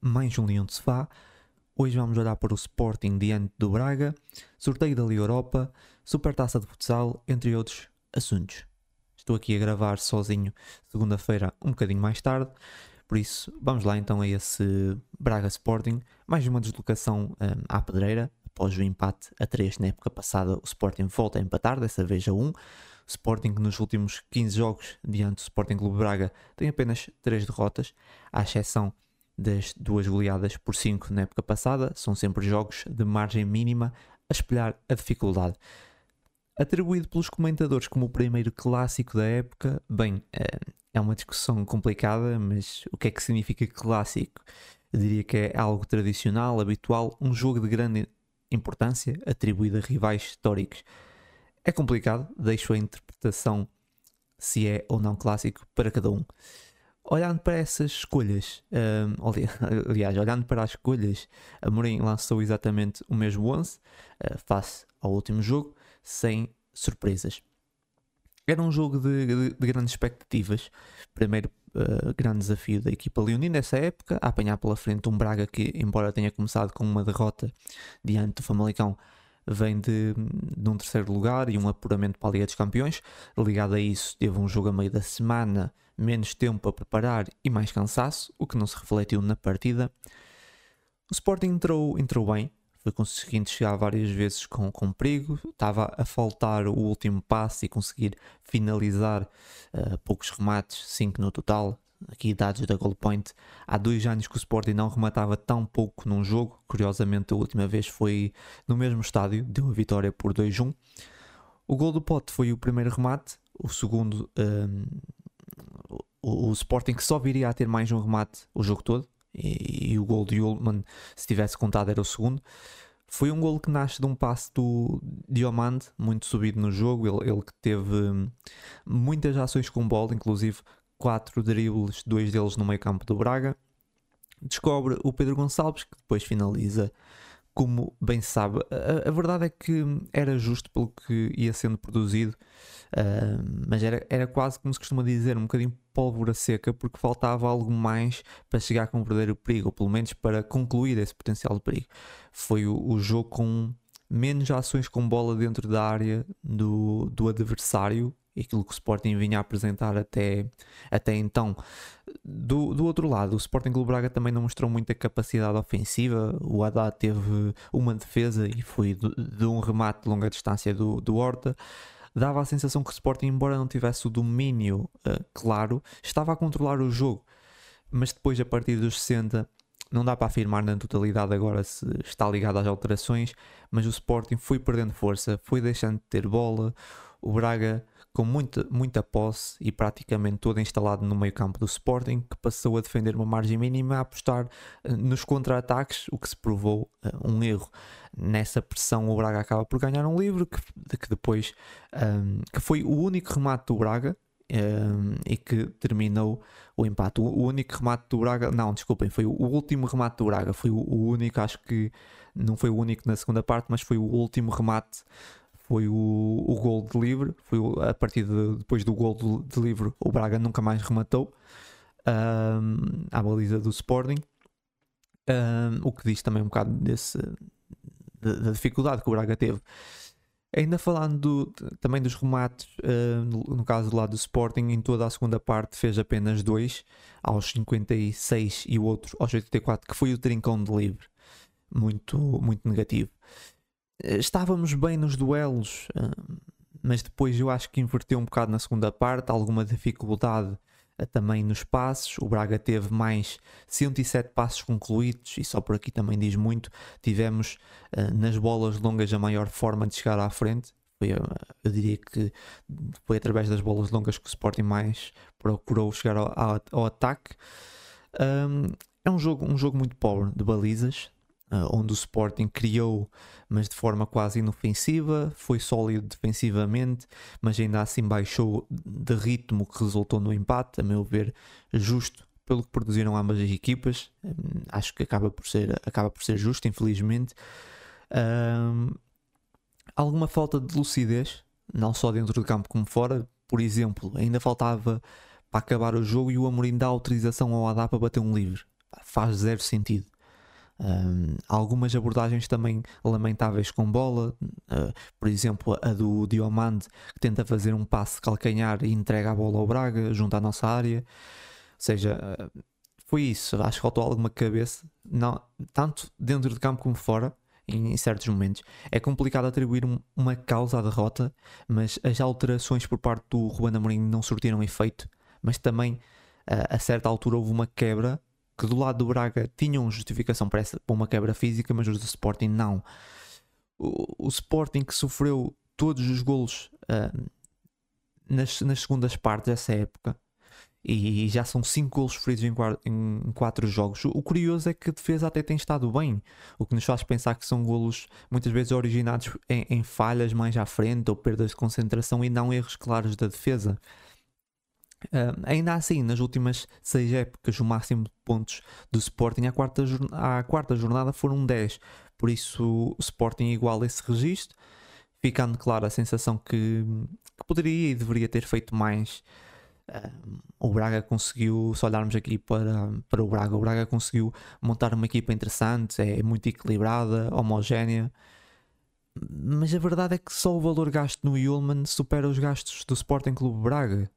Mais um Leão de Sofá. Hoje vamos olhar para o Sporting diante do Braga, sorteio da Liga Europa, Supertaça de Futsal, entre outros assuntos. Estou aqui a gravar sozinho segunda-feira, um bocadinho mais tarde, por isso vamos lá então a esse Braga Sporting, mais uma deslocação um, à pedreira, após o empate a 3 na época passada, o Sporting volta a empatar, dessa vez a 1. O Sporting nos últimos 15 jogos diante do Sporting Clube Braga tem apenas 3 derrotas, à exceção das duas goleadas por 5 na época passada, são sempre jogos de margem mínima a espelhar a dificuldade. Atribuído pelos comentadores como o primeiro clássico da época, bem, eh, é uma discussão complicada, mas o que é que significa clássico? Eu diria que é algo tradicional, habitual, um jogo de grande importância atribuído a rivais históricos. É complicado, deixo a interpretação se é ou não clássico para cada um. Olhando para essas escolhas, um, aliás, olhando para as escolhas, a Mourinho lançou exatamente o mesmo 11 uh, face ao último jogo, sem surpresas. Era um jogo de, de, de grandes expectativas. Primeiro uh, grande desafio da equipa leonina nessa época, a apanhar pela frente um Braga que, embora tenha começado com uma derrota diante do Famalicão, vem de, de, um terceiro lugar e um apuramento para a Liga dos Campeões. Ligado a isso, teve um jogo a meio da semana, menos tempo a preparar e mais cansaço, o que não se refletiu na partida. O Sporting entrou, entrou bem, foi conseguindo chegar várias vezes com, com perigo, estava a faltar o último passo e conseguir finalizar uh, poucos remates, 5 no total, aqui dados da Goal Point, há dois anos que o Sporting não rematava tão pouco num jogo. Curiosamente, a última vez foi no mesmo estádio, deu a vitória por 2-1. O gol do Pote foi o primeiro remate, o segundo, um, o, Sporting que só viria a ter mais um remate o jogo todo, e, e o gol de Ullman, se tivesse contado, era o segundo. Foi um gol que nasce de um passe do Diomande, muito subido no jogo. Ele, ele que teve hum, muitas ações com bola, inclusive quatro dribles, dois deles no meio campo do Braga. Descobre o Pedro Gonçalves, que depois finaliza como bem sabe. A, a, verdade é que era justo pelo que ia sendo produzido, uh, mas era, era quase, como se costuma dizer, um bocadinho pólvora seca, porque faltava algo mais para chegar com o verdadeiro perigo, ou pelo menos para concluir esse potencial de perigo. Foi o, o jogo com menos ações com bola dentro da área do, do adversário aquilo que o Sporting vinha a apresentar até, até então. Do, do outro lado, o Sporting Clube Braga também não mostrou muita capacidade ofensiva. O Haddad teve uma defesa e foi de, de um remate de longa distância do, do Horta. Dava a sensação que o Sporting, embora não tivesse o domínio uh, claro, estava a controlar o jogo. Mas depois, a partir dos 60, não dá para afirmar na totalidade agora se está ligado às alterações, mas o Sporting foi perdendo força, foi deixando de ter bola. O Braga com muita, muita posse e praticamente todo instalado no meio campo do Sporting, que passou a defender uma margem mínima a apostar uh, nos contra-ataques, o que se provou uh, um erro. Nessa pressão o Braga acaba por ganhar um livro que, que depois um, ehm, que foi o único remate do Braga um, ehm, e que terminou o empate. O, único remate do Braga, não, desculpem, foi o, o último remate do Braga, foi o, o único, acho que não foi o único na segunda parte, mas foi o último remate foi o, o gol de livre. Foi a partir de, depois do gol de, de livre, o Braga nunca mais rematou um, à baliza do Sporting. Um, o que diz também um bocado desse, da, dificuldade que o Braga teve. Ainda falando do, também dos remates, uh, no, no, caso do lado do Sporting, em toda a segunda parte fez apenas dois, aos 56 e o outro aos 84, que foi o trincão de livre. Muito, muito negativo. Eh, estávamos bem nos duelos, eh, mas depois eu acho que inverteu um bocado na segunda parte, alguma dificuldade eh, também nos passos. O Braga teve mais 107 passos concluídos, e só por aqui também diz muito. Tivemos nas bolas longas a maior forma de chegar à frente. Foi, eu diria que foi através das bolas longas que o Sporting mais procurou chegar ao, ao, ao ataque. Um, é um jogo, um jogo muito pobre de balizas, onde o Sporting criou, mas de forma quase inofensiva, foi sólido defensivamente, mas ainda assim baixou de ritmo que resultou no empate, a meu ver, justo pelo que produziram ambas as equipas. Um, acho que acaba por ser, acaba por ser justo, infelizmente. Um, alguma falta de lucidez, não só dentro do campo como fora. Por exemplo, ainda faltava para acabar o jogo e o Amorim dá autorização ao Adá para bater um livre faz zero sentido. Um, algumas abordagens também lamentáveis com bola, uh, por exemplo, a do Diomande que tenta fazer um passe calcanhar e entrega a bola ao Braga junto à nossa área. Ou seja, uh, foi isso. Acho que faltou alguma cabeça, não, tanto dentro de campo como fora. Em, em certos momentos é complicado atribuir um, uma causa à derrota, mas as alterações por parte do Ruben Amorim não surtiram efeito. Mas também uh, a certa altura houve uma quebra que do lado do Braga tinham justificação para, essa, para uma quebra física, mas os do Sporting não. O, o Sporting que sofreu todos os golos uh, nas, nas segundas partes dessa época e já são 5 golos sofridos em 4 jogos. O curioso é que a defesa até tem estado bem, o que nos faz pensar que são golos muitas vezes originados em, em falhas mais à frente ou perdas de concentração e não erros claros da defesa. Uh, ainda assim, nas últimas seis épocas, o máximo de pontos do Sporting à quarta, à quarta jornada foram 10. Por isso, o Sporting iguala esse registro, ficando claro a sensação que, que poderia e deveria ter feito mais. Uh, o Braga conseguiu, se olharmos aqui para, para o Braga, o Braga conseguiu montar uma equipa interessante, é muito equilibrada, homogénea. Mas a verdade é que só o valor gasto no Yulman supera os gastos do Sporting Clube Braga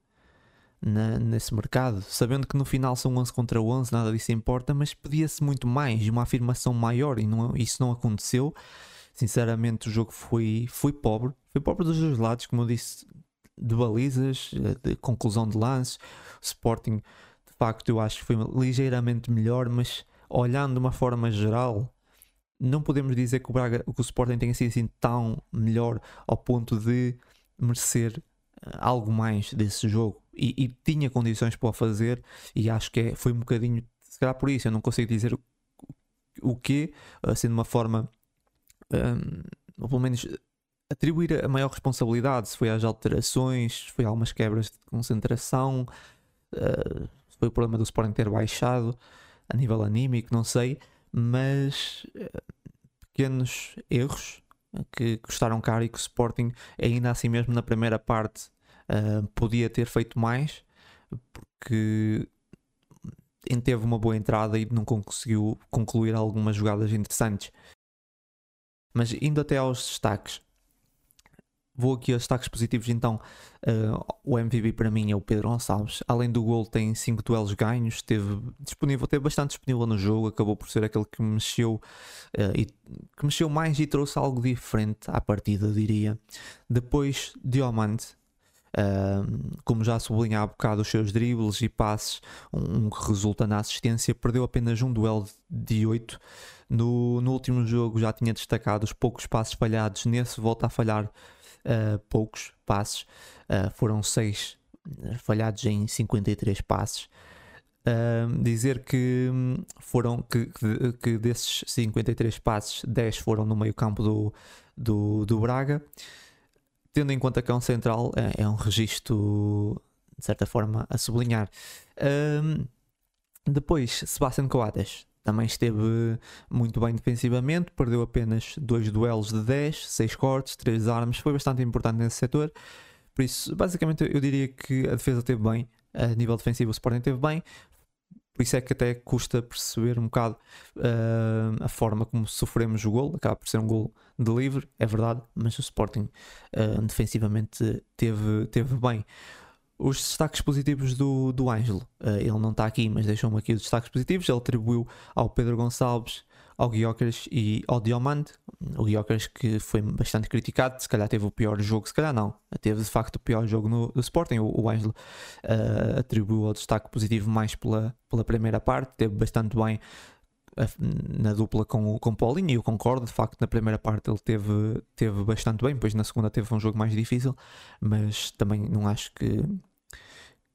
na, nesse mercado, sabendo que no final são 11 contra 11, nada disso importa, mas pedia-se muito mais, uma afirmação maior, e não, isso não aconteceu. Sinceramente, o jogo foi, foi pobre, foi pobre dos dois lados, como eu disse, de balizas, de conclusão de lances. O Sporting, de facto, eu acho que foi ligeiramente melhor, mas olhando de uma forma geral, não podemos dizer que o, Braga, que o Sporting tenha sido assim tão melhor ao ponto de merecer eh, algo mais desse jogo e, e, tinha condições para o fazer e acho que é, foi um bocadinho, se calhar por isso, eu não consigo dizer o, o quê, assim de uma forma, um, ou pelo menos atribuir a maior responsabilidade, se foi às alterações, se foi algumas quebras de concentração, uh, se foi o problema do Sporting ter baixado a nível anímico, não sei, mas uh, pequenos erros que custaram caro e que o Sporting, ainda assim mesmo na primeira parte, uh, podia ter feito mais, porque teve uma boa entrada e não conseguiu concluir algumas jogadas interessantes. Mas indo até aos destaques, Vou aqui aos destaques positivos, então uh, o MVP para mim é o Pedro Gonçalves. Além do gol, tem 5 duelos ganhos, esteve disponível, teve bastante disponível no jogo, acabou por ser aquele que mexeu uh, e que mexeu mais e trouxe algo diferente à partida, diria. Depois, Diamante, como já sublinhei há bocado, os seus dribles e passes, um, que resulta na assistência, perdeu apenas um duelo de 8. No, no último jogo já tinha destacado os poucos passos falhados, nesse volta a falhar uh, poucos passes, uh, foram 6 eh, falhados em 53 passes. Uh, dizer que hum, foram que, que, desses 53 passes, 10 foram no meio campo do, do, do Braga, tendo em conta que é um central, é, é um registro de certa forma a sublinhar. Uh, depois, Sebastian Coates também esteve muito bem defensivamente, perdeu apenas dois duelos de 10, 6 cortes, 3 armas, foi bastante importante nesse setor. Por isso, basicamente, eu diria que a defesa teve bem, a nível defensivo o Sporting teve bem, por isso é que até custa perceber um bocado uh, a forma como sofremos o gol. Acaba por ser um gol de livre, é verdade, mas o Sporting uh, defensivamente teve, teve bem. Os destaques positivos do, do Ângelo, uh, ele não está aqui, mas deixou-me aqui os destaques positivos. Ele atribuiu ao Pedro Gonçalves, ao Guiocas e ao Diomande. O Guiocas que foi bastante criticado, se calhar teve o pior jogo, se calhar não, teve de facto o pior jogo no, no Sporting. O, o Ângelo uh, atribuiu ao destaque positivo mais pela, pela primeira parte, teve bastante bem na dupla com, com Paulinho e eu concordo, de facto na primeira parte ele teve, teve bastante bem, depois na segunda teve um jogo mais difícil, mas também não acho que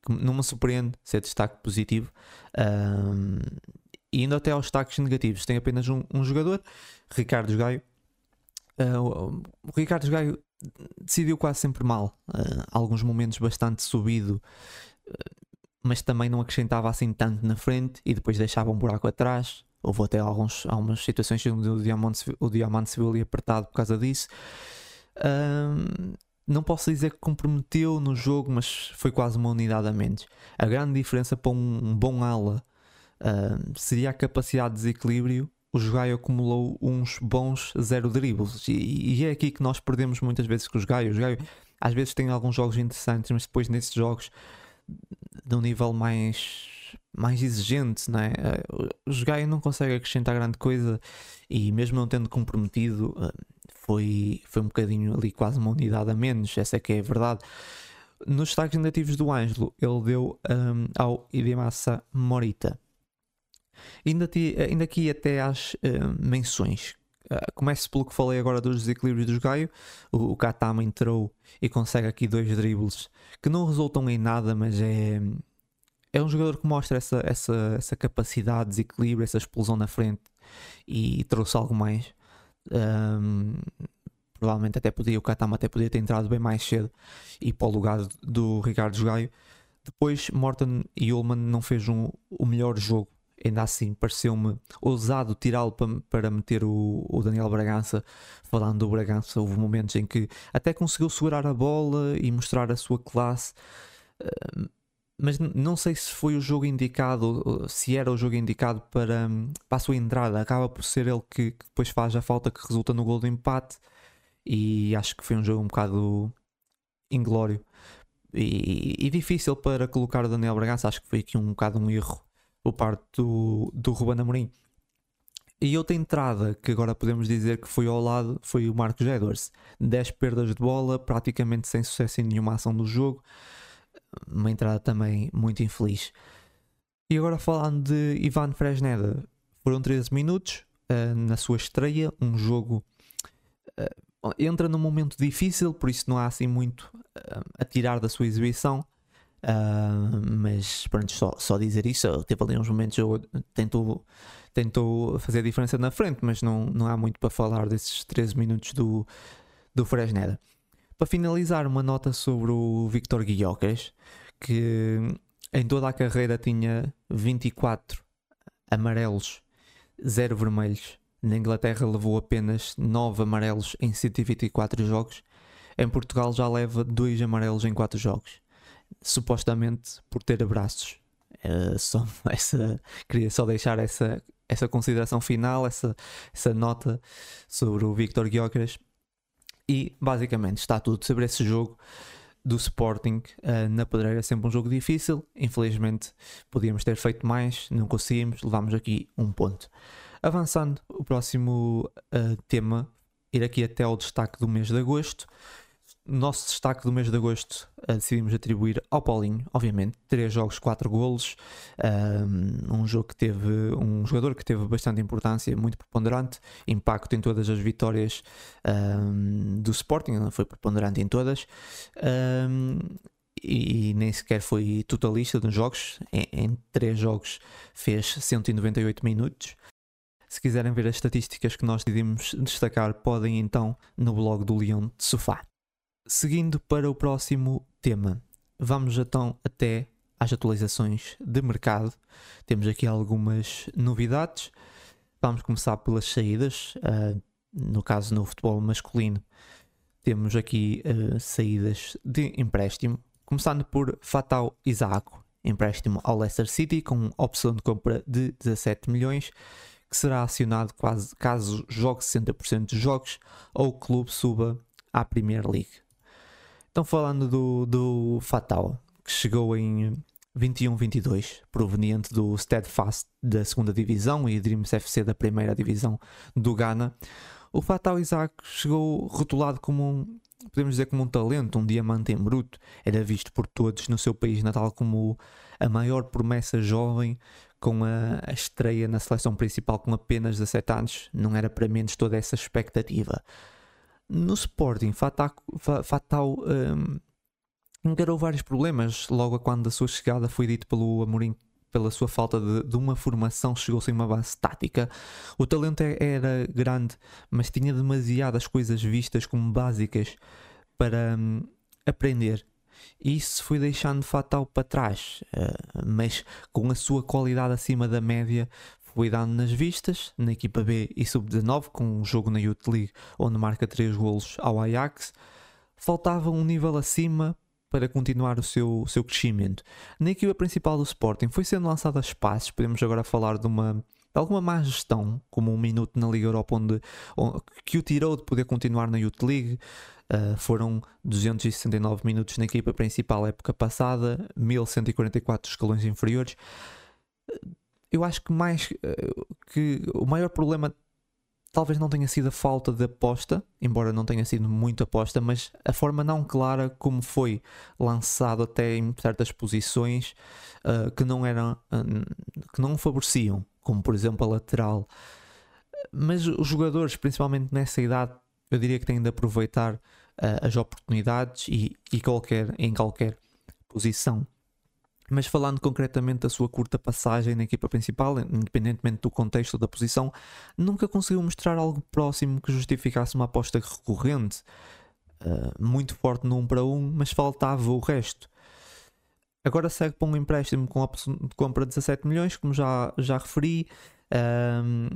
que não me surpreende ser destaque positivo. Um, e indo até aos destaques negativos, tem apenas um, um jogador, Ricardo Gaio. Uh, o Ricardo Gaio decidiu quase sempre mal, uh, alguns momentos bastante subido, uh, mas também não acrescentava assim tanto na frente e depois deixava um buraco atrás. Houve até alguns, algumas situações onde o Diamante, o Diamante se viu ali apertado por causa disso não posso dizer que comprometeu no jogo, mas foi quase uma unidade a menos. A grande diferença para um, bom ala seria a capacidade de desequilíbrio. O Gaio acumulou uns bons zero dribbles e, e, é aqui que nós perdemos muitas vezes com os Gaio. Os Gaio às vezes tem alguns jogos interessantes, mas depois nesses jogos de um nível mais mais exigente, não é? O Gaio não consegue acrescentar grande coisa e mesmo não tendo comprometido foi, foi um bocadinho ali quase uma unidade a menos, essa é que é a verdade. Nos destaques negativos do Ângelo, ele deu um, ao Idemassa Morita. Ainda, ainda aqui até às uh, menções. Uh, começo pelo que falei agora dos desequilíbrios dos Gaio. O, o Katama entrou e consegue aqui dois dribles que não resultam em nada, mas é, é um jogador que mostra essa, essa, essa capacidade, desequilíbrio, essa explosão na frente e, e trouxe algo mais. Um, provavelmente até podia, o Katama até podia ter entrado bem mais cedo e para o lugar do Ricardo Gaio. Depois Morton e Ullman não fez um, o melhor jogo. Ainda assim, pareceu-me ousado tirá-lo para, para meter o, o, Daniel Bragança. Falando do Bragança, houve momentos em que até conseguiu segurar a bola e mostrar a sua classe. Mas não sei se foi o jogo indicado, se era o jogo indicado para, para a sua entrada. Acaba por ser ele que, que depois faz a falta que resulta no gol do empate. E acho que foi um jogo um bocado inglório e, e, difícil para colocar o Daniel Bragança. Acho que foi aqui um bocado um erro por parte do, do Ruben Amorim. E outra entrada que agora podemos dizer que foi ao lado foi o Marcos Edwards. 10 perdas de bola, praticamente sem sucesso em nenhuma ação do jogo uma entrada também muito infeliz. E agora falando de Ivan Fresneda, foram 13 minutos uh, na sua estreia, um jogo uh, entra num momento difícil, por isso não há assim muito uh, a tirar da sua exibição. Mas pronto, só, só dizer isso, teve ali uns momentos eu tentou, tentou fazer a diferença na frente, mas não, não há muito para falar desses 13 minutos do, do Fresneda. Para finalizar, uma nota sobre o Victor Guiocas, que em toda a carreira tinha 24 amarelos, 0 vermelhos. Na Inglaterra levou apenas 9 amarelos em 124 jogos. Em Portugal já leva 2 amarelos em 4 jogos. Supostamente por ter abraços. Uh, só essa, queria só deixar essa, essa consideração final, essa, essa nota sobre o Victor Gyökeres e basicamente está tudo sobre esse jogo do Sporting uh, na Pedreira. Sempre um jogo difícil. Infelizmente podíamos ter feito mais, não conseguimos. Levámos aqui um ponto. Avançando, o próximo uh, tema, ir aqui até ao destaque do mês de agosto nosso destaque do mês de agosto uh, decidimos atribuir ao Paulinho, obviamente, 3 jogos, 4 golos, um, um jogo que teve um jogador que teve bastante importância, muito preponderante, impacto em todas as vitórias um, do Sporting, foi preponderante em todas. Um, e, nem sequer foi totalista nos jogos, em, em 3 jogos fez 198 minutos. Se quiserem ver as estatísticas que nós decidimos destacar, podem então no blog do Leão de Sofá. Seguindo para o próximo tema, vamos então até às atualizações de mercado. Temos aqui algumas novidades. Vamos começar pelas saídas. Uh, no caso, no futebol masculino, temos aqui uh, saídas de empréstimo. Começando por Fatal Isaaco, empréstimo ao Leicester City com opção de compra de 17 milhões, que será acionado quase, caso jogue 60% dos jogos ou o clube suba à Premier League. Estão falando do, do Fatal, que chegou em 21-22, proveniente do Steadfast da segunda divisão e Dreams FC da primeira divisão do Ghana. O Fatal Isaac chegou rotulado como um, podemos dizer como um talento, um diamante em bruto. Era visto por todos no seu país natal como a maior promessa jovem, com a, a estreia na seleção principal com apenas 17 anos. Não era para menos toda essa expectativa. No Sporting, Fatal, um, encarou vários problemas logo quando a sua chegada foi dito pelo Amorim pela sua falta de, de uma formação, chegou sem uma base tática. O talento é, era grande, mas tinha demasiadas coisas vistas como básicas para um, aprender. E isso foi deixando Fatal para trás, uh, mas com a sua qualidade acima da média, foi dando nas vistas, na equipa B e sub-19, com um jogo na Youth League onde marca 3 golos ao Ajax. Faltava um nível acima para continuar o seu, o seu crescimento. Na equipa principal do Sporting foi sendo lançado a espaços, podemos agora falar de uma de alguma má gestão, como um minuto na Liga Europa onde, onde que o tirou de poder continuar na Youth League. Uh, foram 269 minutos na equipa principal época passada, 1144 escalões inferiores. Eu acho que mais uh, que o maior problema talvez não tenha sido a falta de aposta, embora não tenha sido muito aposta, mas a forma não clara como foi lançado até em certas posições uh, que não eram uh, que não favoreciam, como por exemplo a lateral. Mas os jogadores, principalmente nessa idade, eu diria que têm de aproveitar uh, as oportunidades e, e qualquer, em qualquer posição. Mas falando concretamente da sua curta passagem na equipa principal, independentemente do contexto da posição, nunca conseguiu mostrar algo próximo que justificasse uma aposta recorrente. Uh, muito forte no 1 um para 1, um, mas faltava o resto. Agora segue para um empréstimo com de compra de 17 milhões, como já, já referi. Um,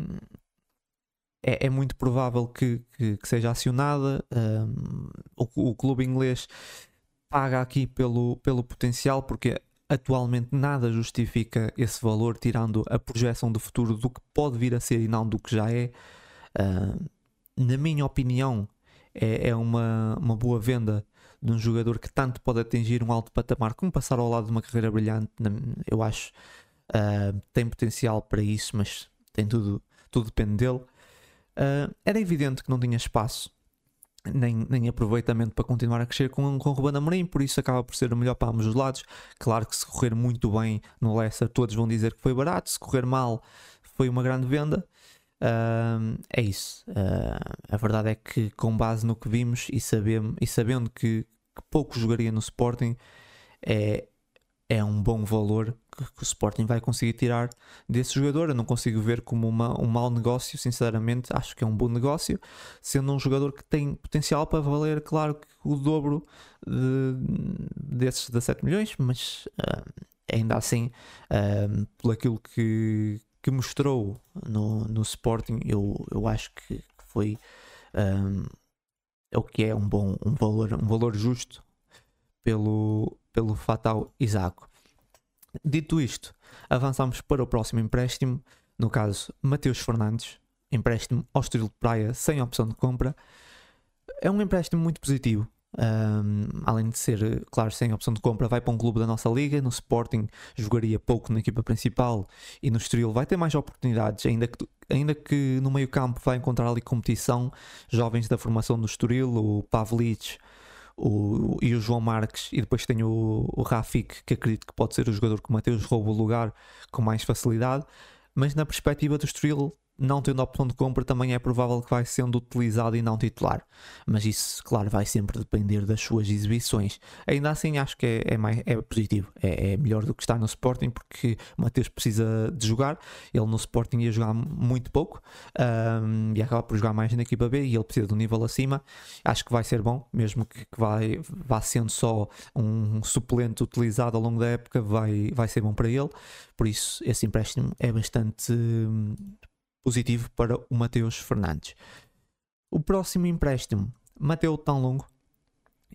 é, é, muito provável que, que, que seja acionada. Um, o, o, clube inglês paga aqui pelo, pelo potencial, porque atualmente nada justifica esse valor, tirando a projeção do futuro do que pode vir a ser e não do que já é. Uh, na minha opinião, é, é uma, uma boa venda de um jogador que tanto pode atingir um alto patamar como passar ao lado de uma carreira brilhante. Eu acho uh, tem potencial para isso, mas tem tudo, tudo depende dele. Uh, era evidente que não tinha espaço nem, nem aproveitamento para continuar a crescer com, com o Ruben Amorim, por isso acaba por ser o melhor para ambos os lados. Claro que se correr muito bem no Leicester, todos vão dizer que foi barato, se correr mal, foi uma grande venda. Uh, é isso. Uh, a verdade é que, com base no que vimos e, sabemos, e sabendo que, que pouco jogaria no Sporting, é, é um bom valor que, que, o Sporting vai conseguir tirar desse jogador. Eu não consigo ver como uma, um mau negócio, sinceramente, acho que é um bom negócio, sendo um jogador que tem potencial para valer, claro, o dobro de, desses 17 milhões, mas uh, ainda assim, uh, por aquilo que, que mostrou no, no Sporting, eu, eu acho que foi um, é o que é um bom um valor, um valor justo pelo, pelo Fatal Isaco. Dito isto, avançamos para o próximo empréstimo, no caso Mateus Fernandes, empréstimo ao estilo de praia sem opção de compra. É um empréstimo muito positivo. Um, além de ser, claro, sem opção de compra, vai para um clube da nossa liga. No Sporting jogaria pouco na equipa principal e no Estoril vai ter mais oportunidades, ainda que, ainda que no meio-campo vai encontrar ali competição. Jovens da formação do Estoril, o Pavlic, o, e o João Marques, e depois tenho o, o Rafik, que acredito que pode ser o jogador que o Mateus rouba o lugar com mais facilidade, mas na perspectiva do Estoril não tendo opção de compra, também é provável que vai sendo utilizado e não titular. Mas isso, claro, vai sempre depender das suas exibições. Ainda assim, acho que é, é, mais, é positivo. É, é, melhor do que estar no Sporting, porque Mateus precisa de jogar. Ele no Sporting ia jogar muito pouco um, e acaba por jogar mais na equipa B e ele precisa de um nível acima. Acho que vai ser bom, mesmo que, que vai, vá sendo só um suplente utilizado ao longo da época, vai, vai ser bom para ele. Por isso, esse empréstimo é bastante positivo para o Mateus Fernandes. O próximo empréstimo, Mateu Tão Longo,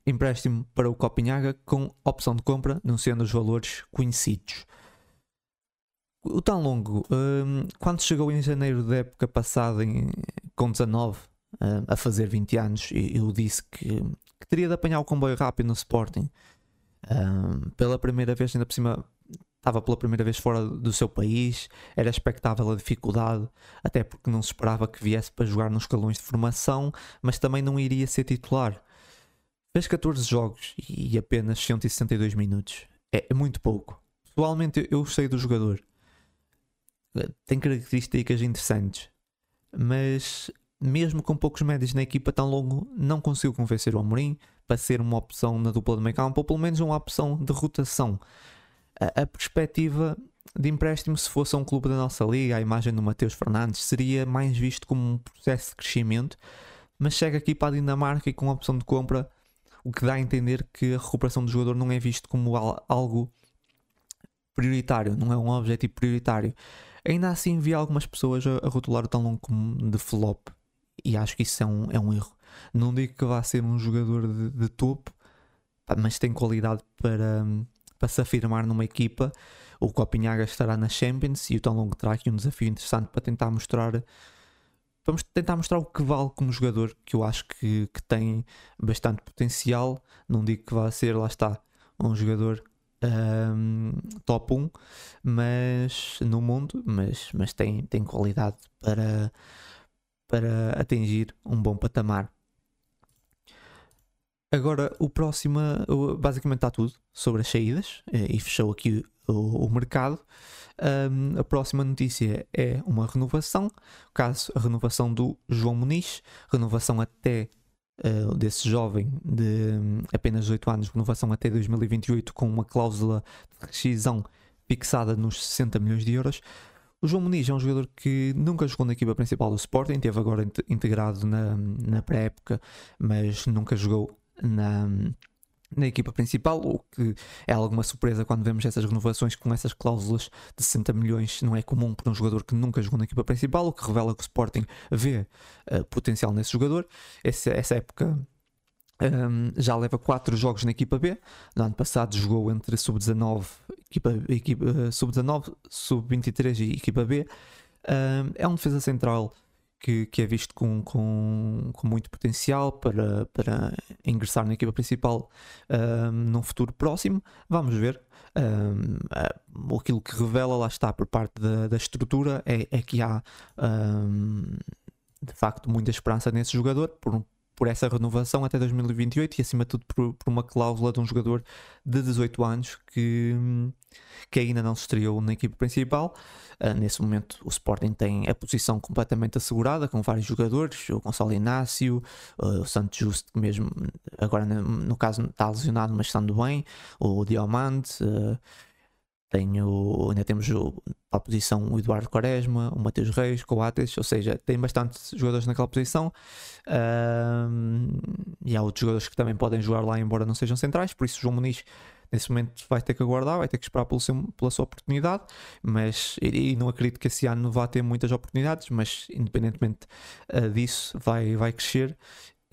empréstimo para o Copenhaga com opção de compra, não sendo os valores conhecidos. O Tão Longo, um, quando chegou em janeiro da época passada, em, com 19, um, a fazer 20 anos, eu disse que, que, teria de apanhar o comboio rápido no Sporting. Um, pela primeira vez, ainda por cima, estava pela primeira vez fora do seu país, era expectável a dificuldade, até porque não se esperava que viesse para jogar nos escalões de formação, mas também não iria ser titular. Fez 14 jogos e apenas 162 minutos. É, é muito pouco. Pessoalmente, eu gostei do jogador. Tem características interessantes, mas mesmo com poucos médios na equipa tão longo, não conseguiu convencer o Amorim para ser uma opção na dupla de meio campo, ou pelo menos uma opção de rotação a, perspectiva de empréstimo, se fosse um clube da nossa liga, a imagem do Mateus Fernandes seria mais visto como um processo de crescimento, mas chega aqui para a Dinamarca e com a opção de compra, o que dá a entender que a recuperação do jogador não é visto como algo prioritário, não é um objetivo prioritário. Ainda assim, vi algumas pessoas a, rotular o tão longo como de flop, e acho que isso é um, é um erro. Não digo que vá ser um jogador de, de topo, mas tem qualidade para, para se afirmar numa equipa. O Copinhaga estará na Champions e o Tão Longo terá aqui um desafio interessante para tentar mostrar. Vamos tentar mostrar o que vale como jogador, que eu acho que, que tem bastante potencial. Não digo que vá ser, lá está, um jogador um, top 1 mas, no mundo, mas, mas tem, tem qualidade para, para atingir um bom patamar. Agora, o próximo, basicamente está tudo sobre as saídas eh, e fechou aqui o, o mercado. Um, a próxima notícia é uma renovação, caso a renovação do João Muniz, renovação até uh, desse jovem de um, apenas 18 anos, renovação até 2028 com uma cláusula de rescisão fixada nos 60 milhões de euros. O João Muniz é um jogador que nunca jogou na equipa principal do Sporting, teve agora integrado na, na pré-época, mas nunca jogou na, na equipa principal, o que é alguma surpresa quando vemos essas renovações com essas cláusulas de 60 milhões, não é comum para um jogador que nunca jogou na equipa principal, o que revela que o Sporting vê uh, potencial nesse jogador. Essa, essa época um, já leva 4 jogos na equipa B. No ano passado jogou entre sub-19, equipa, equipa, uh, sub-19, sub-23 e equipa B. Um, é um defesa central que, que é visto com, com, com, muito potencial para, para ingressar na equipa principal um, num futuro próximo. Vamos ver. Um, aquilo que revela lá está por parte da, da estrutura é, é que há um, de facto muita esperança nesse jogador por, por essa renovação até 2028 e acima de tudo por, por, uma cláusula de um jogador de 18 anos que, que ainda não se estreou na equipe principal. Uh, nesse momento o Sporting tem a posição completamente assegurada com vários jogadores, o Gonçalo Inácio, uh, o Santos Justo que mesmo agora no, no, caso está lesionado mas estando bem, o Diamante, uh, tenho, ainda temos para a posição o Eduardo Quaresma, o Mateus Reis, Coates, ou seja, tem bastantes jogadores naquela posição um, e há outros jogadores que também podem jogar lá, embora não sejam centrais. Por isso, João Muniz nesse momento vai ter que aguardar, vai ter que esperar pelo seu, pela sua oportunidade, mas e, não acredito que esse ano vá ter muitas oportunidades, mas independentemente uh, disso, vai, vai crescer.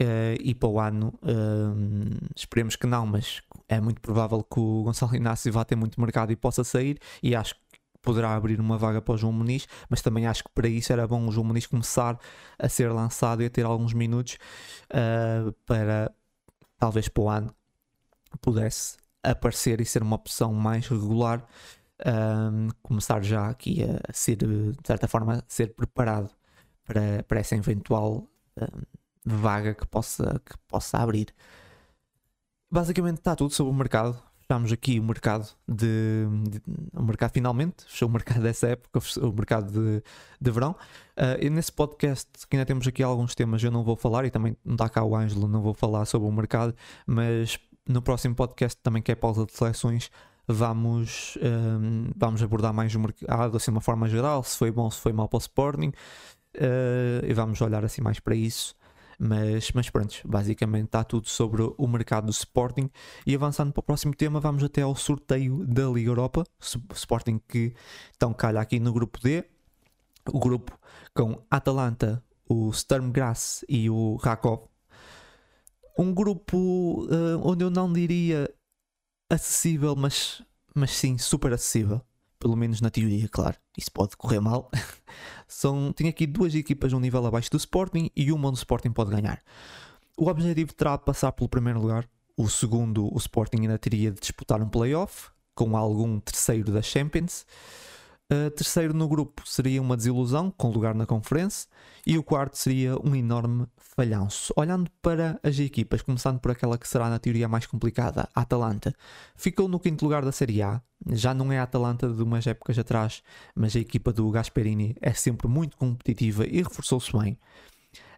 Uh, e para o ano uh, esperemos que não, mas é muito provável que o Gonçalo Inácio vá ter muito mercado e possa sair, e acho que poderá abrir uma vaga para o João Muniz, mas também acho que para isso era bom o João Muniz começar a ser lançado e a ter alguns minutos uh, para talvez para o ano pudesse aparecer e ser uma opção mais regular, um, começar já aqui a ser, de certa forma, ser preparado para, para essa eventual um, vaga que possa, que possa abrir. Basicamente está tudo sobre o mercado. Fechamos aqui o mercado de, de, o mercado finalmente, fechou o mercado dessa época, o mercado de, de verão. Uh, e nesse podcast, que ainda temos aqui alguns temas, eu não vou falar, e também não está cá o Ângelo, não vou falar sobre o mercado, mas no próximo podcast, também que é pausa de seleções, vamos, um, vamos abordar mais o mercado assim de uma forma geral, se foi bom, se foi mal para o Sporting, uh, e vamos olhar assim mais para isso. Mas, mas pronto, basicamente está tudo sobre o mercado do Sporting. E avançando para o próximo tema, vamos até ao sorteio da Liga Europa. Sporting que estão calha aqui no grupo D. O grupo com Atalanta, o Sturm Graz e o Rakov um grupo uh, onde eu não diria acessível, mas, mas sim super acessível. Pelo menos na teoria, claro. Isso pode correr mal. São, tem aqui duas equipas um nível abaixo do Sporting e uma onde o Sporting pode ganhar. O objetivo terá de passar pelo primeiro lugar. O segundo, o Sporting ainda teria de disputar um playoff com algum terceiro da Champions. Uh, terceiro no grupo seria uma desilusão, com lugar na conferência, e o quarto seria um enorme falhanço. Olhando para as equipas, começando por aquela que será na teoria mais complicada, a Atalanta, ficou no quinto lugar da Série A. Já não é a Atalanta de umas épocas atrás, mas a equipa do Gasperini é sempre muito competitiva e reforçou-se bem.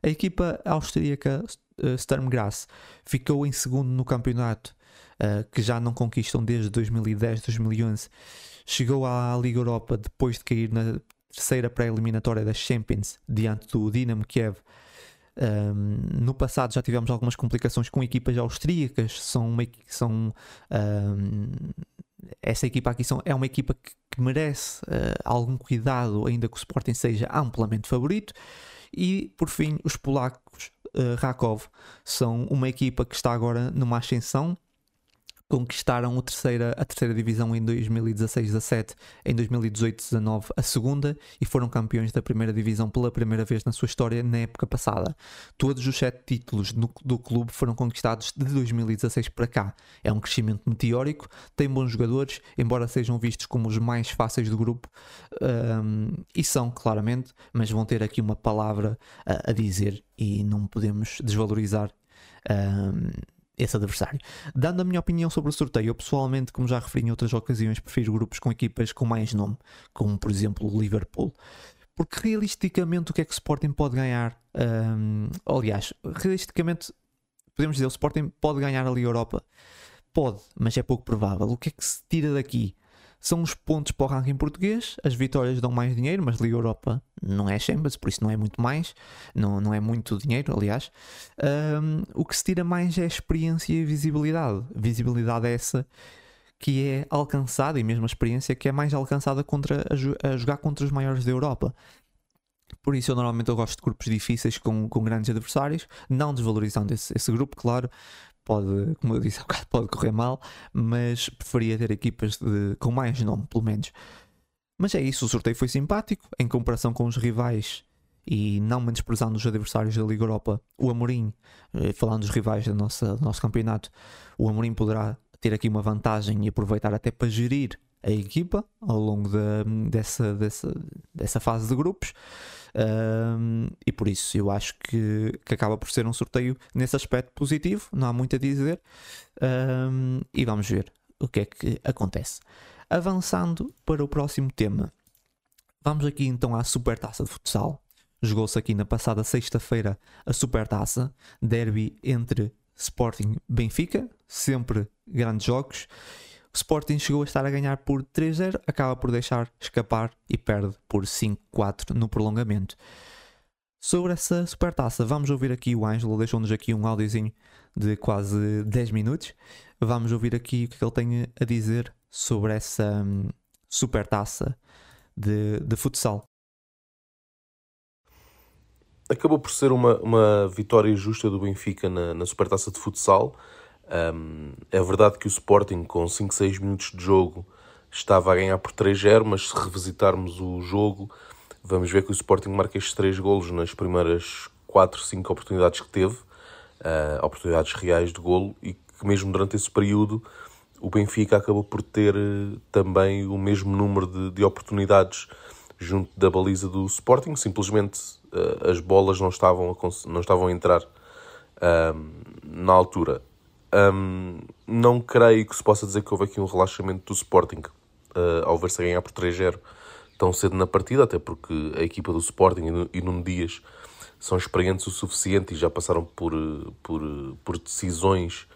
A equipa austríaca uh, Sturm Graz ficou em segundo no campeonato, uh, que já não conquistam desde 2010-2011 chegou à Liga Europa depois de cair na terceira pré-eliminatória das Champions diante do Dinamo Kiev. Um, no passado já tivemos algumas complicações com equipas austríacas. São uma, são, um, essa equipa aqui são, é uma equipa que, que merece uh, algum cuidado, ainda que o Sporting seja amplamente favorito. E por fim, os polacos uh, Rakov são uma equipa que está agora numa ascensão conquistaram a terceira, a terceira divisão em 2016-17, em 2018-19 a segunda e foram campeões da primeira divisão pela primeira vez na sua história na época passada. Todos os sete títulos do, do clube foram conquistados de 2016 para cá. É um crescimento meteórico, tem bons jogadores, embora sejam vistos como os mais fáceis do grupo, um, e são claramente, mas vão ter aqui uma palavra a, a dizer e não podemos desvalorizar. Um, esse adversário. Dando a minha opinião sobre o sorteio, eu pessoalmente, como já referi em outras ocasiões, prefiro grupos com equipas com mais nome, como por exemplo o Liverpool. Porque realisticamente o que é que o Sporting pode ganhar? Um, aliás, realisticamente podemos dizer o Sporting pode ganhar ali a Europa? Pode, mas é pouco provável. O que é que se tira daqui? São os pontos para o ranking português. As vitórias dão mais dinheiro, mas Liga Europa não é Champions, por isso não é muito mais, não, não é muito dinheiro, aliás. Um, o que se tira mais é experiência e visibilidade. Visibilidade essa que é alcançada, e mesmo a experiência que é mais alcançada contra, a, a jogar contra os maiores da Europa. Por isso, eu normalmente eu gosto de grupos difíceis com, com grandes adversários, não desvalorizando esse, esse grupo, claro, pode, como eu disse há bocado, pode correr mal, mas preferia ter equipas de, com mais nome, pelo menos. Mas é isso, o sorteio foi simpático, em comparação com os rivais e não menosprezando os adversários da Liga Europa. O Amorim, eh, falando dos rivais do nosso, do nosso campeonato, o Amorim poderá ter aqui uma vantagem e aproveitar até para gerir a equipa ao longo de, dessa, dessa, dessa fase de grupos. Um, e por isso eu acho que, que acaba por ser um sorteio nesse aspecto positivo, não há muito a dizer. Um, e vamos ver o que é que acontece. Avançando para o próximo tema, vamos aqui então à Supertaça de Futsal. Jogou-se aqui na passada sexta-feira a Supertaça, derby entre Sporting Benfica, sempre grandes jogos. Sporting chegou a estar a ganhar por 3-0, acaba por deixar escapar e perde por 5-4 no prolongamento. Sobre essa supertaça, vamos ouvir aqui o Ângelo, deixou-nos aqui um áudiozinho de quase 10 minutos. Vamos ouvir aqui o que ele tem a dizer sobre essa hum, supertaça de, de futsal. Acabou por ser uma, uma vitória justa do Benfica na, na supertaça de futsal um, é verdade que o Sporting, com 5, 6 minutos de jogo, estava a ganhar por 3-0, mas se revisitarmos o jogo, vamos ver que o Sporting marca estes 3 golos nas primeiras 4, 5 oportunidades que teve, uh, oportunidades reais de golo, e que mesmo durante esse período o Benfica acabou por ter uh, também o mesmo número de, de, oportunidades junto da baliza do Sporting, simplesmente uh, as bolas não estavam a, não estavam a entrar na altura. Um, não creio que se possa dizer que houve aqui um relaxamento do Sporting uh, ao ver-se a ganhar por 3-0 tão cedo na partida, até porque a equipa do Sporting e Nuno Dias são experientes o suficiente e já passaram por, por, por decisões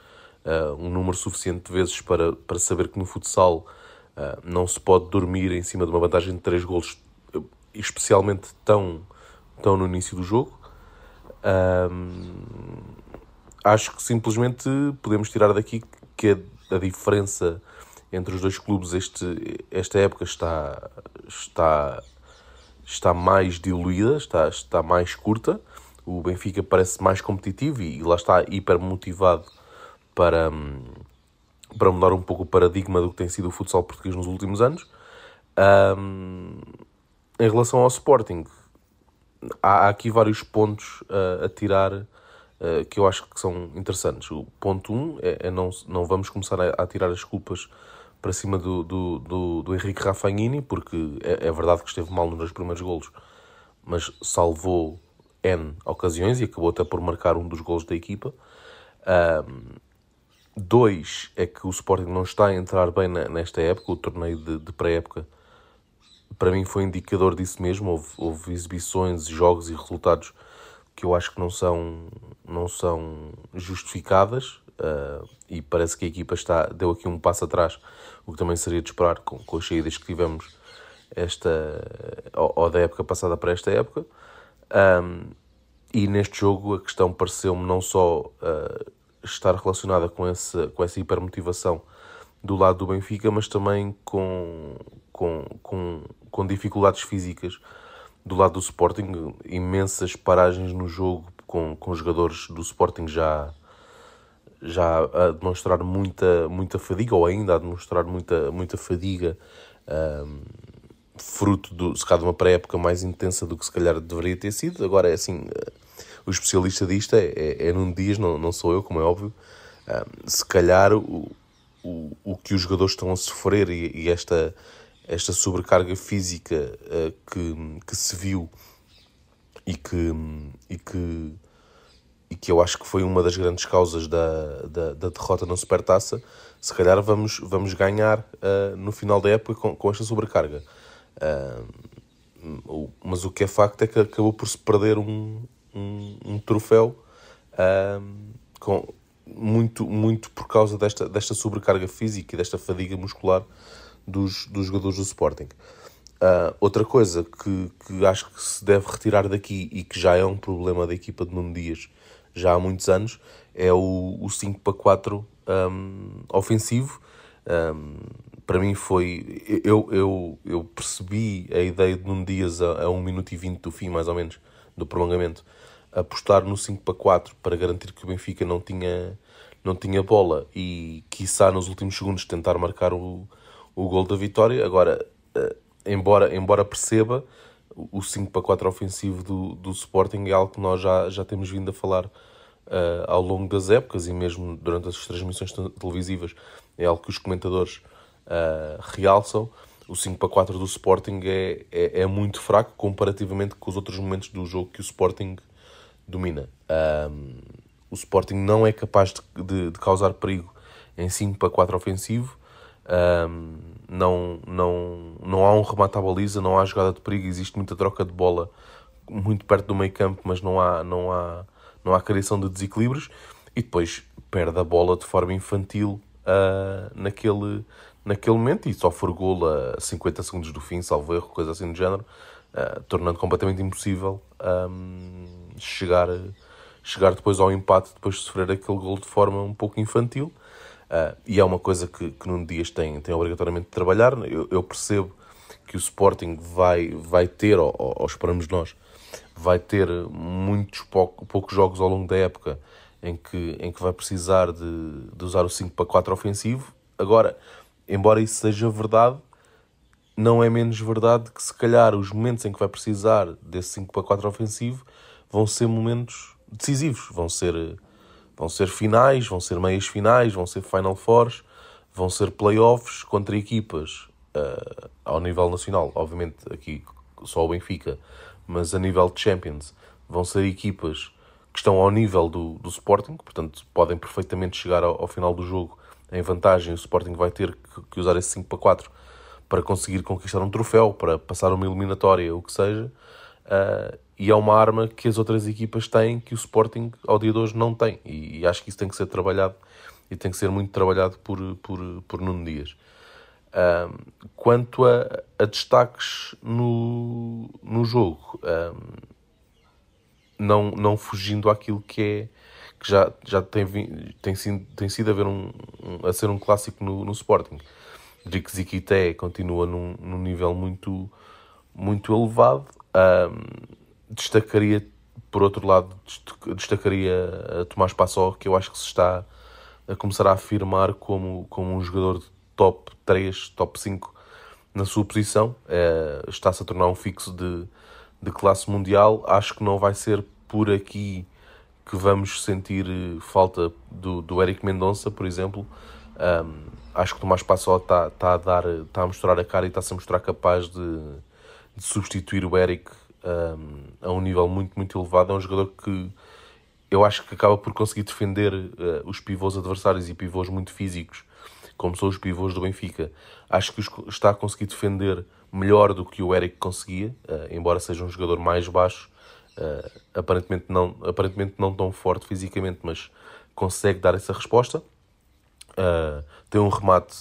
uh, um número suficiente de vezes para, para saber que no futsal uh, não se pode dormir em cima de uma vantagem de 3 golos, especialmente tão, tão no início do jogo. Um, acho que simplesmente podemos tirar daqui que a, diferença entre os dois clubes este, esta época está, está, está mais diluída, está, está mais curta. O Benfica parece mais competitivo e, e lá está hiper motivado para, para mudar um pouco o paradigma do que tem sido o futsal português nos últimos anos. Um, em relação ao Sporting, há, há aqui vários pontos a, a tirar uh, que eu acho que são interessantes. O ponto 1 um é, é, não, não vamos começar a, a tirar as culpas para cima do, do, do, do Henrique Rafagnini, porque é, é, verdade que esteve mal nos dois primeiros golos, mas salvou N ocasiões e acabou até por marcar um dos golos da equipa. Um, dois é que o Sporting não está a entrar bem nesta época, o torneio de, de pré-época para mim foi indicador disso mesmo. Houve, houve exibições, jogos e resultados que eu acho que não são, não são justificadas uh, e parece que a equipa está, deu aqui um passo atrás, o que também seria de esperar com, com as saídas que tivemos esta, ou, ou da época passada para esta época. Um, e neste jogo a questão pareceu-me não só uh, estar relacionada com essa, com essa hipermotivação do lado do Benfica, mas também com, com, com, com dificuldades físicas do lado do Sporting, imensas paragens no jogo com, com jogadores do Sporting já, já a demonstrar muita, muita fadiga, ou ainda a demonstrar muita, muita fadiga, um, fruto do, se calhar, de uma pré-época mais intensa do que se calhar deveria ter sido. Agora é assim, o especialista disto é, é, é num dias, não, não sou eu, como é óbvio. Um, se calhar o, o, o que os jogadores estão a sofrer e, e esta, esta sobrecarga física uh, que, que se viu e que, e que e que eu acho que foi uma das grandes causas da, da, da derrota na Supertaça, se calhar vamos, vamos ganhar uh, no final da época com, com esta sobrecarga. Uh, mas o que é facto é que acabou por se perder um, um, um troféu com, muito, muito por causa desta, desta sobrecarga física e desta fadiga muscular dos, dos jogadores do Sporting. outra coisa que, que acho que se deve retirar daqui e que já é um problema da equipa de Nuno Dias já há muitos anos, é o, o 5 para 4 um, ofensivo. Um, para mim foi. Eu, eu, eu percebi a ideia de Nuno Dias a, a 1 minuto e 20 do fim, mais ou menos, do prolongamento, apostar no 5 para 4 para garantir que o Benfica não tinha, não tinha bola e, quiçá, nos últimos segundos tentar marcar o, o gol da vitória. Agora, uh, embora, embora perceba, o 5 para 4 ofensivo do, do Sporting é algo que nós já, já temos vindo a falar uh, ao longo das épocas e mesmo durante as transmissões televisivas. É algo que os comentadores uh, realçam. O 5 para 4 do Sporting é, é, é, muito fraco comparativamente com os outros momentos do jogo que o Sporting domina. Um, o Sporting não é capaz de, de, de causar perigo em 5 para 4 ofensivo. Um, não, não, não há um remate à baliza, não há jogada de perigo, existe muita troca de bola muito perto do meio campo, mas não há, não há, não há criação de desequilíbrios e depois perde a bola de forma infantil uh, naquele, naquele momento e só for gol a 50 segundos do fim, salvo erro, coisa assim do género, uh, tornando completamente impossível um, chegar, chegar depois ao empate depois de sofrer aquele gol de forma um pouco infantil. Uh, e é uma coisa que, que Nuno Dias tem, tem obrigatoriamente de trabalhar. Eu, eu percebo que o Sporting vai, vai ter, ou, ou, esperamos nós, vai ter muitos pouco, poucos jogos ao longo da época em que, em que vai precisar de, de usar o 5 para 4 ofensivo. Agora, embora isso seja verdade, não é menos verdade que se calhar os momentos em que vai precisar desse 5 para 4 ofensivo vão ser momentos decisivos, vão ser Vão ser finais, vão ser meias finais, vão ser Final Fours, vão ser playoffs contra equipas uh, ao nível nacional. Obviamente, aqui só o Benfica, mas a nível de Champions, vão ser equipas que estão ao nível do, do Sporting, portanto, podem perfeitamente chegar ao, ao final do jogo em vantagem. O Sporting vai ter que, que usar esse 5 para 4 para conseguir conquistar um troféu, para passar uma eliminatória, o que seja. Uh, e é uma arma que as outras equipas têm que o Sporting ao dia de hoje não tem. E, e acho que isso tem que ser trabalhado e tem que ser muito trabalhado por, por, por Nuno Dias. Uh, quanto a, a, destaques no, no jogo, uh, não, não fugindo àquilo que é que já, já tem, tem, sido, tem sido a, ver um, um, a ser um clássico no, no Sporting. Drick Ziquité continua num, num nível muito, muito elevado. Uh, destacaria, por outro lado, destacaria a Tomás Passó, que eu acho que se está a começar a afirmar como, como um jogador de top 3, top 5 na sua posição. É, Está-se a tornar um fixo de, de classe mundial. Acho que não vai ser por aqui que vamos sentir falta do, do Eric Mendonça, por exemplo. Um, acho que Tomás Passó está, está, a dar, está a mostrar a cara e está-se a mostrar capaz de, de substituir o Eric um, a um nível muito, muito elevado. É um jogador que eu acho que acaba por conseguir defender uh, os pivôs adversários e pivôs muito físicos, como são os pivôs do Benfica. Acho que está a conseguir defender melhor do que o Eric conseguia, uh, embora seja um jogador mais baixo, uh, aparentemente, não, aparentemente não tão forte fisicamente, mas consegue dar essa resposta. tem um remate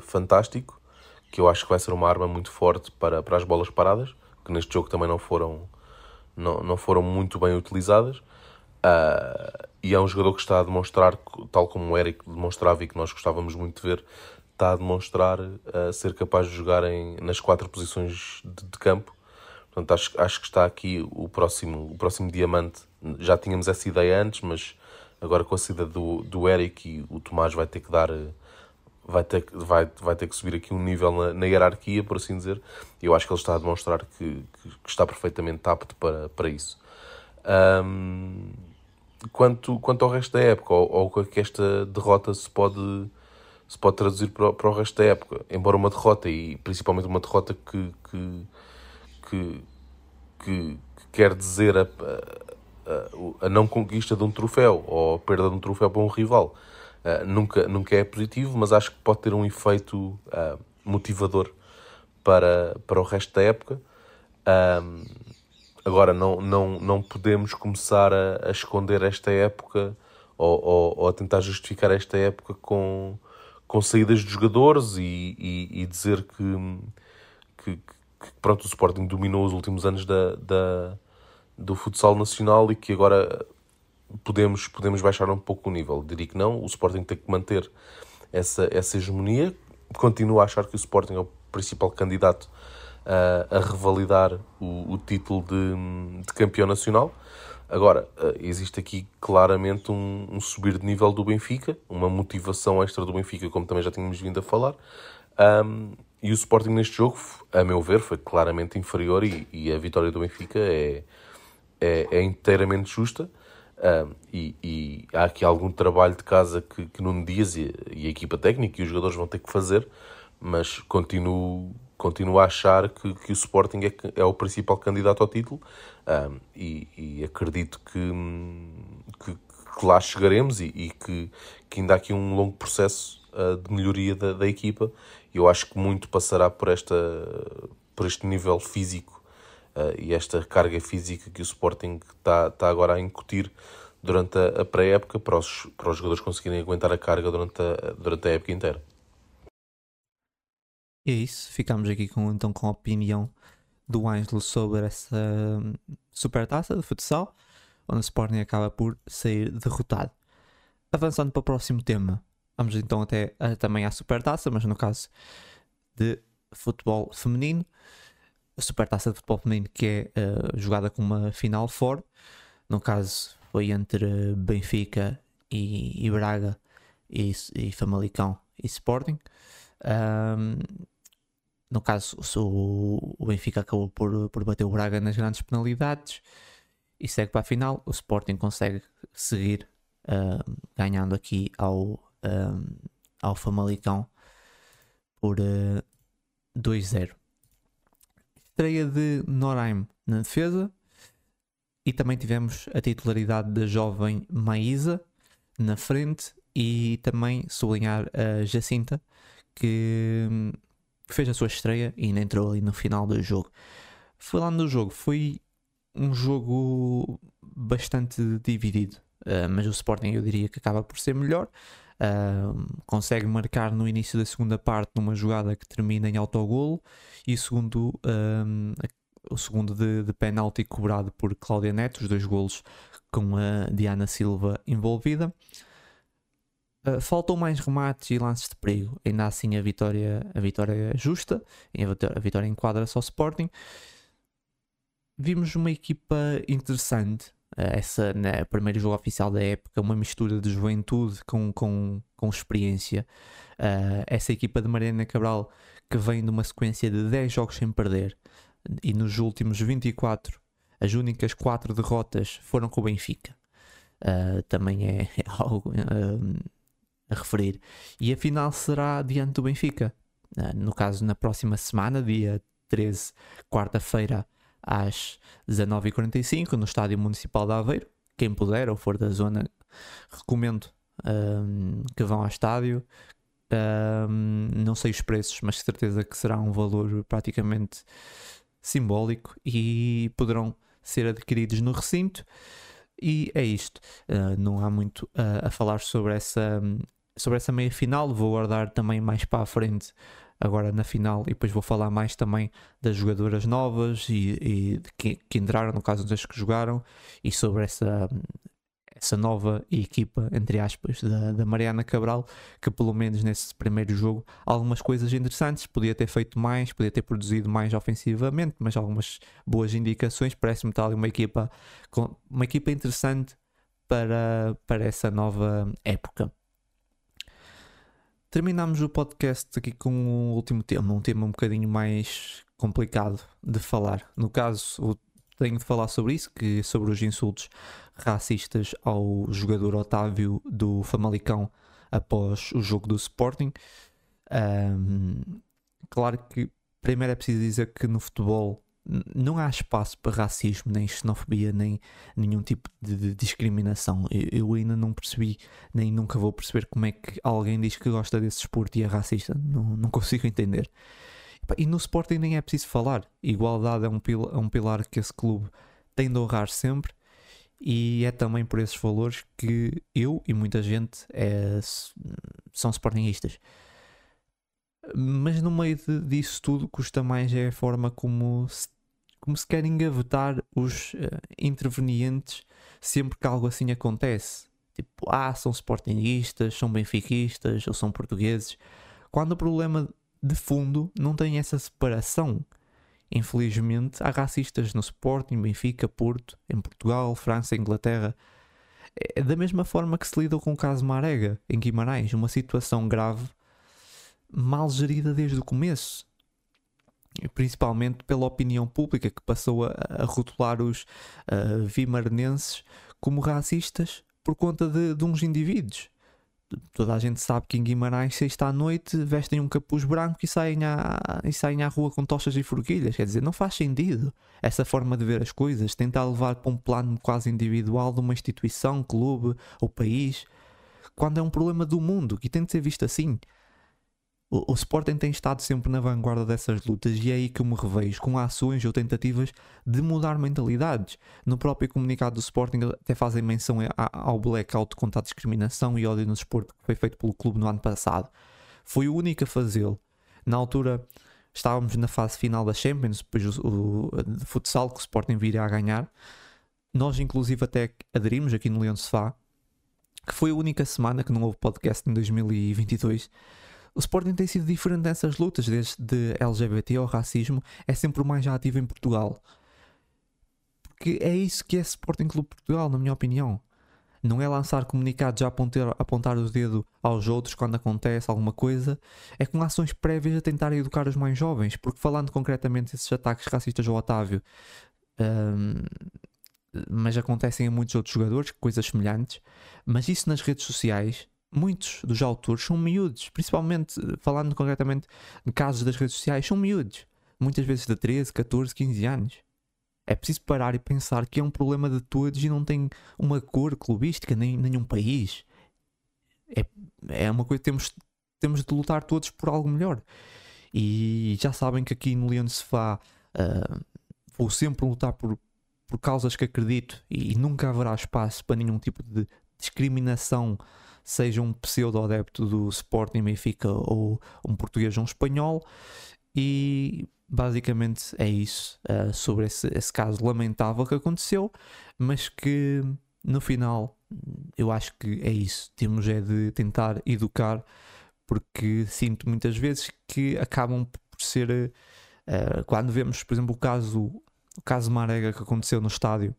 fantástico, que eu acho que vai ser uma arma muito forte para, para as bolas paradas que neste jogo também não foram, não, não foram muito bem utilizadas. Uh, e é um jogador que está a demonstrar, tal como o Eric demonstrava e que nós gostávamos muito de ver, está a demonstrar uh, ser capaz de jogar em, nas quatro posições de, de, campo. Portanto, acho, acho que está aqui o próximo, o próximo diamante. Já tínhamos essa ideia antes, mas agora com a saída do, do Eric o Tomás vai ter que dar vai ter, vai, vai ter que subir aqui um nível na, na hierarquia, por assim dizer. Eu acho que ele está a demonstrar que, que, que está perfeitamente apto para, para isso. Um, quanto, quanto ao resto da época, ou, ou que esta derrota se pode, se pode traduzir para, para o resto da época, embora uma derrota, e principalmente uma derrota que, que, que, que, que quer dizer a, a, a, não conquista de um troféu ou a perda de um troféu para um rival. Uh, nunca, nunca é positivo, mas acho que pode ter um efeito uh, motivador para, para o resto da época. Agora, não, não, não podemos começar a, a esconder esta época ou, ou, ou, a tentar justificar esta época com, com saídas de jogadores e, e, e dizer que, que, que, pronto, o Sporting dominou os últimos anos da, da, do futsal nacional e que agora podemos, podemos baixar um pouco o nível. Diria que não, o Sporting tem que manter essa, essa hegemonia. Continuo a achar que o Sporting é o principal candidato a, a revalidar o, o título de, de, campeão nacional. Agora, eh, existe aqui claramente um, um, subir de nível do Benfica, uma motivação extra do Benfica, como também já tínhamos vindo a falar. Um, e o Sporting neste jogo, a meu ver, foi claramente inferior e, e a vitória do Benfica é, é, é inteiramente justa. E, e, há aqui algum trabalho de casa que, que Nuno Dias e, e, a equipa técnica e os jogadores vão ter que fazer, mas continuo, continuo a achar que, que o Sporting é, é o principal candidato ao título e, e, acredito que, que, lá chegaremos e, que, que ainda há aqui um longo processo uh, de melhoria da, da equipa. Eu acho que muito passará por, esta, por este nível físico e esta carga física que o Sporting está, está agora a incutir durante a, a pré-época para os, para os jogadores conseguirem aguentar a carga durante a, durante a época inteira. E é isso, ficamos aqui com, então com a opinião do Ângelo sobre essa hum, supertaça de futsal, onde o Sporting acaba por sair derrotado. Avançando para o próximo tema, vamos então até também à supertaça, mas no caso de futebol feminino a Supertaça de Futebol Feminino que é uh, jogada com uma final fora. No caso, foi entre Benfica e, e Braga e, e, Famalicão e Sporting. Um, no caso, o, o, Benfica acabou por, por bater o Braga nas grandes penalidades e segue para a final. O Sporting consegue seguir uh, ganhando aqui ao, um, ao Famalicão por uh, 2-0 estreia de Noraim na defesa e também tivemos a titularidade da jovem Maísa na frente e também sublinhar a Jacinta que hum, fez a sua estreia e ainda entrou ali no final do jogo. Falando do jogo, foi um jogo bastante dividido, uh, mas o Sporting eu diria que acaba por ser melhor. Uh, consegue marcar no início da segunda parte numa jogada que termina em autogolo e segundo, o segundo de, de penalti cobrado por Cláudia Neto, os dois golos com a Diana Silva envolvida. Uh, faltou mais remates e lances de perigo, ainda assim a vitória, a vitória é justa, a vitória enquadra-se ao Sporting. Vimos uma equipa interessante, essa né, primeiro jogo oficial da época, uma mistura de juventude com, com, com experiência. Uh, essa equipa de Mariana Cabral que vem de uma sequência de 10 jogos sem perder e nos últimos 24 as únicas 4 derrotas foram com o Benfica. Uh, também é, é algo uh, a referir. E a final será diante do Benfica. No caso, na próxima semana, dia 13, quarta-feira, às 19h45, no Estádio Municipal de Aveiro. Quem puder ou for da zona, recomendo que vão ao estádio, um, não sei os preços, mas certeza que será um valor praticamente simbólico e poderão ser adquiridos no recinto. E é isto. Uh, não há muito uh, a falar sobre essa, sobre essa meia final. Vou guardar também mais para a frente, agora na final, e depois vou falar mais também das jogadoras novas e, e que, que entraram, no caso das que jogaram, e sobre essa essa nova equipa, entre aspas, da, da Mariana Cabral, que pelo menos nesse primeiro jogo, algumas coisas interessantes, podia ter feito mais, podia ter produzido mais ofensivamente, mas algumas boas indicações, parece-me tal uma equipa, uma equipa interessante para, para essa nova época. Terminamos o podcast aqui com um último tema, um tema um bocadinho mais complicado de falar. No caso, tenho de falar sobre isso, que é sobre os insultos racistas ao jogador Otávio do Famalicão após o jogo do Sporting. Um, claro que primeiro é preciso dizer que no futebol não há espaço para racismo, nem xenofobia, nem nenhum tipo de, discriminação. Eu, eu, ainda não percebi, nem nunca vou perceber como é que alguém diz que gosta desse esporte e é racista. Não, não consigo entender. E no Sporting nem é preciso falar. Igualdade é um, pil é um pilar que esse clube tem de honrar sempre. E é também por esses valores que eu e muita gente é, são sportingistas. Mas no meio de, disso tudo, custa mais é a forma como se, como se querem engavetar os uh, intervenientes sempre que algo assim acontece. Tipo, ah, são sportingistas, são benfiquistas ou são portugueses. Quando o problema de fundo não tem essa separação. Infelizmente, há racistas no Sporting, Benfica, Porto, em Portugal, França, Inglaterra. É da mesma forma que se lida com o caso Marega, em Guimarães, uma situação grave mal gerida desde o começo. Principalmente pela opinião pública que passou a, a rotular os uh, como racistas por conta de, de uns indivíduos. Toda a gente sabe que em Guimarães, sexta à noite, vestem um capuz branco e saem, à, e saem à rua com tochas e forquilhas. Quer dizer, não faz sentido essa forma de ver as coisas, tentar levar para um plano quase individual de uma instituição, clube ou país, quando é um problema do mundo e tem de ser visto assim. O, Sporting tem estado sempre na vanguarda dessas lutas e é aí que eu me revejo, com ações ou tentativas de mudar mentalidades. No próprio comunicado do Sporting até fazem menção ao blackout contra a discriminação e ódio no desporto que foi feito pelo clube no ano passado. Foi o único a fazê-lo. Na altura estávamos na fase final da Champions, depois o, o futsal que o Sporting viria a ganhar. Nós inclusive até aderimos aqui no Leão de Sofá, que foi a única semana que não houve podcast em 2022 o Sporting tem sido diferente nessas lutas, desde LGBT ao racismo, é sempre o mais ativo em Portugal. Porque é isso que é Sporting Clube Portugal, na minha opinião. Não é lançar comunicados a apontar, apontar o dedo aos outros quando acontece alguma coisa, é com ações prévias a tentar educar os mais jovens. Porque falando concretamente desses ataques racistas ao Otávio, um, mas acontecem a muitos outros jogadores, coisas semelhantes, mas isso nas redes sociais muitos dos autores são miúdos, principalmente eh, falando concretamente de casos das redes sociais, são miúdos, muitas vezes de 13, 14, 15 anos. É preciso parar e pensar que é um problema de todos e não tem uma cor clubística, nem nenhum país. É, é uma coisa que temos, temos de lutar todos por algo melhor. E já sabem que aqui no Leão de Sofá uh, vou sempre lutar por, por causas que acredito e, e nunca haverá espaço para nenhum tipo de discriminação seja um pseudo-adepto do Sporting Benfica ou um português ou um espanhol. E basicamente é isso uh, sobre esse, esse caso lamentável que aconteceu, mas que no final eu acho que é isso. Temos é de tentar educar, porque sinto muitas vezes que acabam por ser. Uh, quando vemos, por exemplo, o caso, o caso Marega que aconteceu no estádio,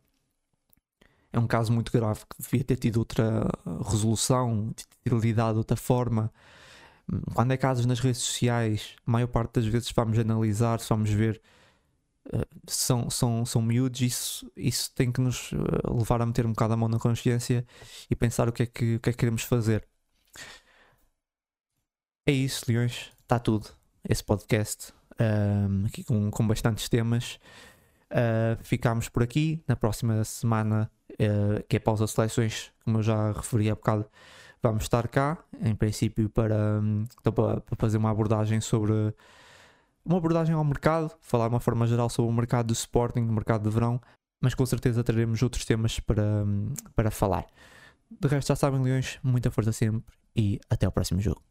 é um caso muito grave que devia ter tido outra resolução, ter lidado de outra forma. Quando é casos nas redes sociais, a maior parte das vezes vamos analisar, vamos ver uh, são, são, são miúdos, isso, isso tem que nos eh, levar a meter um bocado a mão na consciência e pensar o que é que, o que, é que queremos fazer. É isso, Leões, está tudo. Esse podcast um, aqui com, com bastantes temas. Uh, ficamos por aqui. Na próxima semana, uh, que é pausa seleções, como eu já referi há bocado, vamos estar cá, em princípio, para, um, então, para, fazer uma abordagem sobre uma abordagem ao mercado, falar de uma forma geral sobre o mercado do Sporting, do mercado de verão, mas com certeza teremos outros temas para, um, para falar. De resto, já sabem, Leões, muita força sempre e até ao próximo jogo.